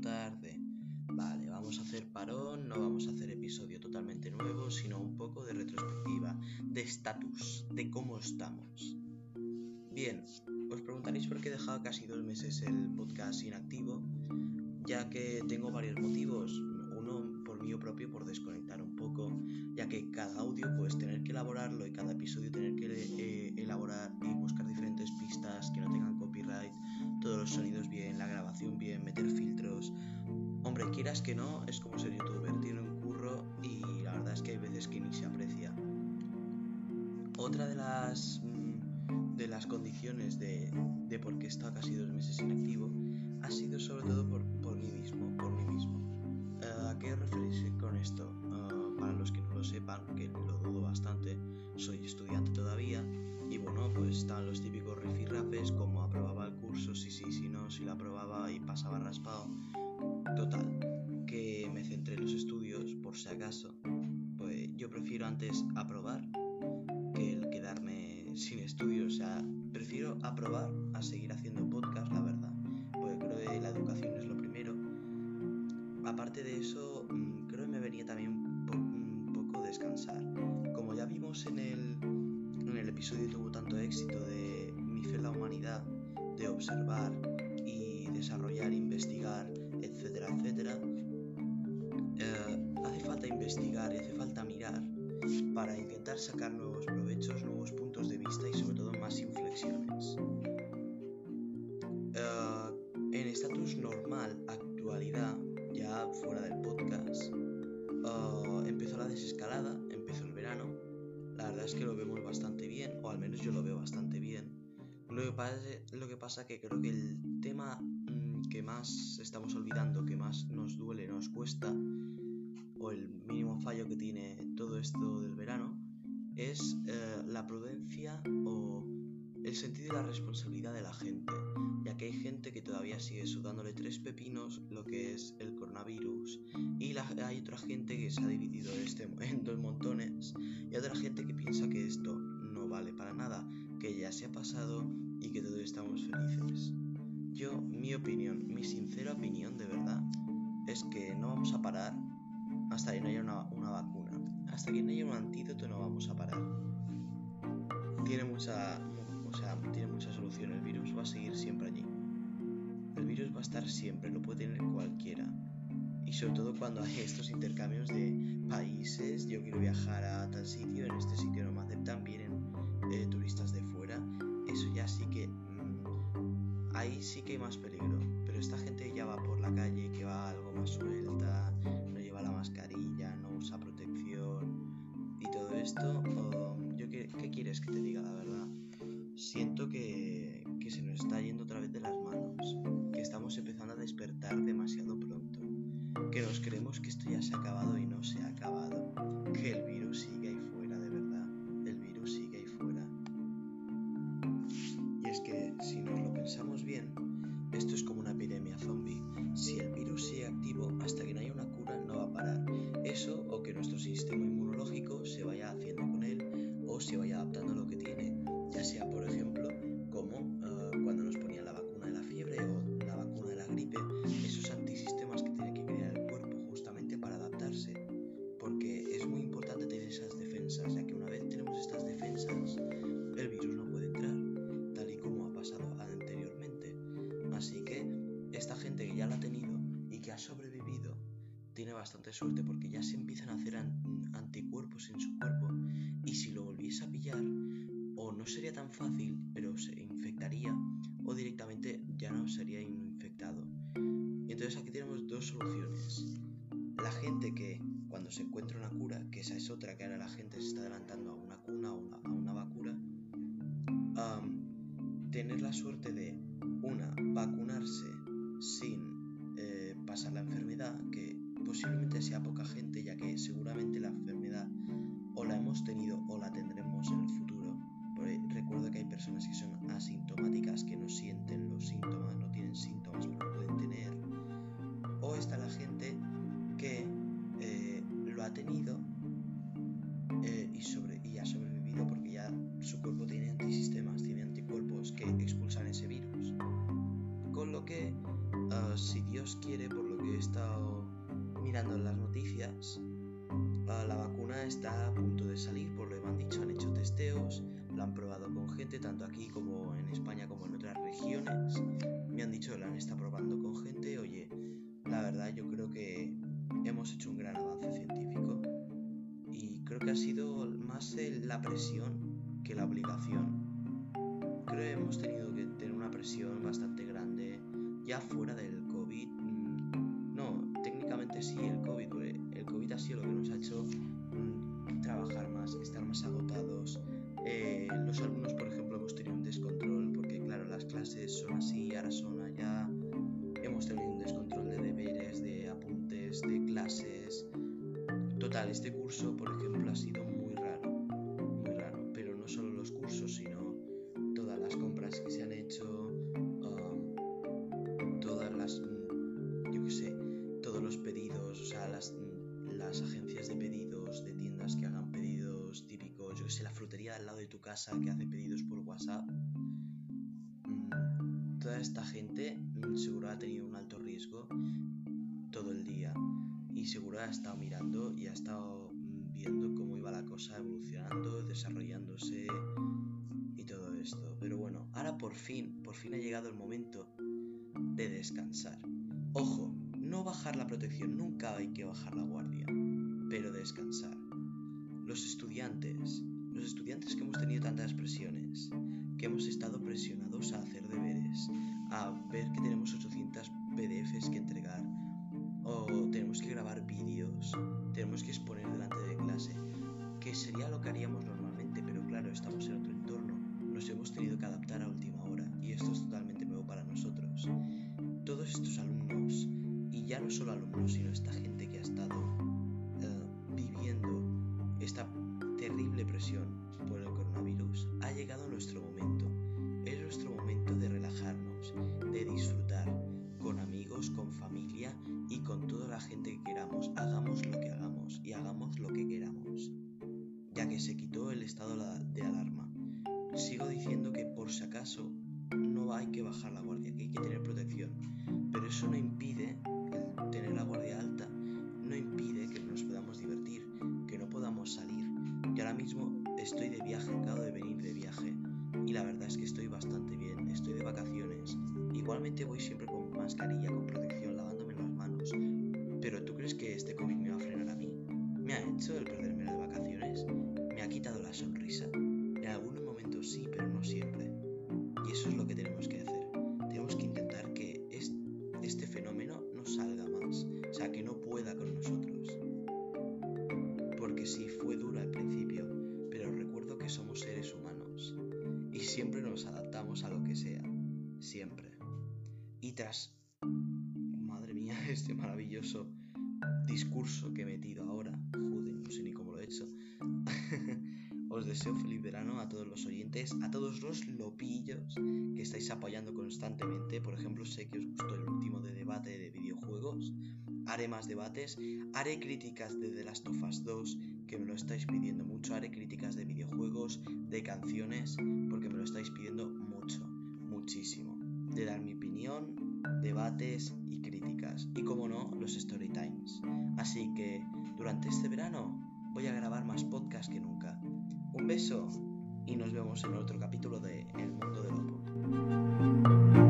tarde. Vale, vamos a hacer parón, no vamos a hacer episodio totalmente nuevo, sino un poco de retrospectiva, de estatus, de cómo estamos. Bien, os preguntaréis por qué he dejado casi dos meses el podcast inactivo, ya que tengo varios motivos. Uno por mío propio, por desconectar un poco, ya que cada audio pues tener que elaborarlo y cada episodio tener que eh, elaborar y buscar diferentes pistas quieras que no, es como ser youtuber, tiene un curro y la verdad es que hay veces que ni se aprecia. Otra de las mm, de las condiciones de, de por qué he estado casi dos meses inactivo si acaso. Pues yo prefiero antes aprobar que el quedarme sin estudios, o sea, prefiero aprobar a seguir haciendo podcast, la verdad, porque creo que la educación es lo primero. Aparte de eso, mm, creo que me venía también un, po un poco descansar. Como ya vimos en el, en el episodio que tuvo tanto éxito de Mi fe en la humanidad, de observar y desarrollar, investigar, etcétera, etcétera, investigar y hace falta mirar para intentar sacar nuevos provechos, nuevos puntos de vista y sobre todo más inflexiones. Uh, en estatus normal, actualidad, ya fuera del podcast, uh, empezó la desescalada, empezó el verano. La verdad es que lo vemos bastante bien, o al menos yo lo veo bastante bien. Lo que pasa, lo que pasa que creo que el tema mmm, que más estamos olvidando, que más nos duele, nos cuesta, o el mínimo fallo que tiene todo esto del verano, es eh, la prudencia o el sentido de la responsabilidad de la gente, ya que hay gente que todavía sigue sudándole tres pepinos lo que es el coronavirus y hay otra gente que se ha dividido este, en dos montones y otra gente que piensa que esto no vale para nada, que ya se ha pasado y que todos estamos felices. Yo, mi opinión, mi sincera opinión de verdad, es que no vamos a parar hasta que no haya una, una vacuna. Hasta que no haya un antídoto no vamos a parar. Tiene mucha, o sea, tiene mucha solución. El virus va a seguir siempre allí. El virus va a estar siempre, lo puede tener cualquiera. Y sobre todo cuando hay estos intercambios de países, yo quiero viajar a tal sitio, en este sitio no me aceptan, vienen eh, turistas de fuera, eso ya sí que... Mmm, ahí sí que hay más peligro. Pero esta gente ya va por la quieres que te diga la verdad. Siento que, que se nos está yendo otra vez de las manos, que estamos empezando a despertar demasiado pronto, que nos creemos que esto ya se ha acabado y no se ha acabado, que el virus sigue ahí fuera de verdad, el virus sigue ahí fuera. Y es que si nos lo pensamos bien, esto es como una epidemia zombie. Si el virus sigue activo hasta que no haya una cura no va a parar. Eso o que nuestro sistema bastante suerte porque ya se empiezan a hacer an anticuerpos en su cuerpo y si lo volviese a pillar o no sería tan fácil pero se infectaría o directamente ya no sería infectado. Entonces aquí tenemos dos soluciones. La gente que cuando se encuentra una cura, que esa es otra que ahora la gente se está adelantando a una cuna o a una vacuna, um, tener la suerte de una, vacunarse sin eh, pasar la enfermedad, que posiblemente sea poca gente, ya que seguramente la enfermedad o la hemos tenido o la tendremos en el futuro. Recuerdo que hay personas que son asintomáticas, que no sienten los síntomas, no tienen síntomas, pero lo pueden tener. O está la gente que eh, lo ha tenido eh, y, sobre, y ha sobrevivido porque ya su cuerpo tiene antisistemas, tiene anticuerpos que expulsan ese virus. Con lo que, uh, si Dios quiere, por lo días. Ah, la vacuna está a punto de salir, por lo que me han dicho, han hecho testeos, lo han probado con gente, tanto aquí como en España como en otras regiones. Me han dicho que lo han estado probando con gente. Oye, la verdad yo creo que hemos hecho un gran avance científico y creo que ha sido más la presión que la obligación. Creo que hemos tenido que tener una presión bastante grande ya fuera del COVID. Casa que hace pedidos por WhatsApp. Mm, toda esta gente seguro ha tenido un alto riesgo todo el día y seguro ha estado mirando y ha estado viendo cómo iba la cosa evolucionando, desarrollándose y todo esto. Pero bueno, ahora por fin, por fin ha llegado el momento de descansar. Ojo, no bajar la protección, nunca hay que bajar la guardia, pero descansar. Los estudiantes, los estudiantes que hemos tenido tantas presiones, que hemos estado presionados a hacer deberes, a ver que tenemos 800 PDFs que entregar, o tenemos que grabar vídeos, tenemos que exponer delante de clase, que sería lo que haríamos normalmente, pero claro, estamos en otro entorno, nos hemos tenido que adaptar a última hora y esto es totalmente nuevo para nosotros. Todos estos alumnos, y ya no solo alumnos, sino esta por el coronavirus, ha llegado nuestro momento. Es nuestro momento de relajarnos, de disfrutar con amigos, con familia y con toda la gente que queramos. Hagamos lo que hagamos y hagamos lo que queramos, ya que se quitó el estado de alarma. Sigo diciendo que por si acaso no hay que bajar la guardia, que hay que tener protección, pero eso no impide el tener la guardia alta, no impide que nos podamos divertir, que no podamos salir. Yo ahora mismo estoy de viaje, acabo de venir de viaje y la verdad es que estoy bastante bien, estoy de vacaciones. Igualmente voy siempre con mascarilla, con protección, lavándome las manos. Pero ¿tú crees que este COVID me va a frenar a mí? ¿Me ha hecho el perderme las vacaciones? ¿Me ha quitado la sonrisa? Siempre nos adaptamos a lo que sea, siempre. Y tras, madre mía, este maravilloso discurso que he metido ahora, joder, no sé ni cómo lo he hecho. Os deseo feliz verano a todos los oyentes, a todos los lopillos estáis apoyando constantemente. Por ejemplo, sé que os gustó el último de debate de videojuegos. Haré más debates, haré críticas de The Last of Us 2, que me lo estáis pidiendo mucho. Haré críticas de videojuegos, de canciones, porque me lo estáis pidiendo mucho, muchísimo. De dar mi opinión, debates y críticas. Y como no, los story times. Así que durante este verano voy a grabar más podcasts que nunca. Un beso y nos vemos en otro capítulo de El Mundo del Opus.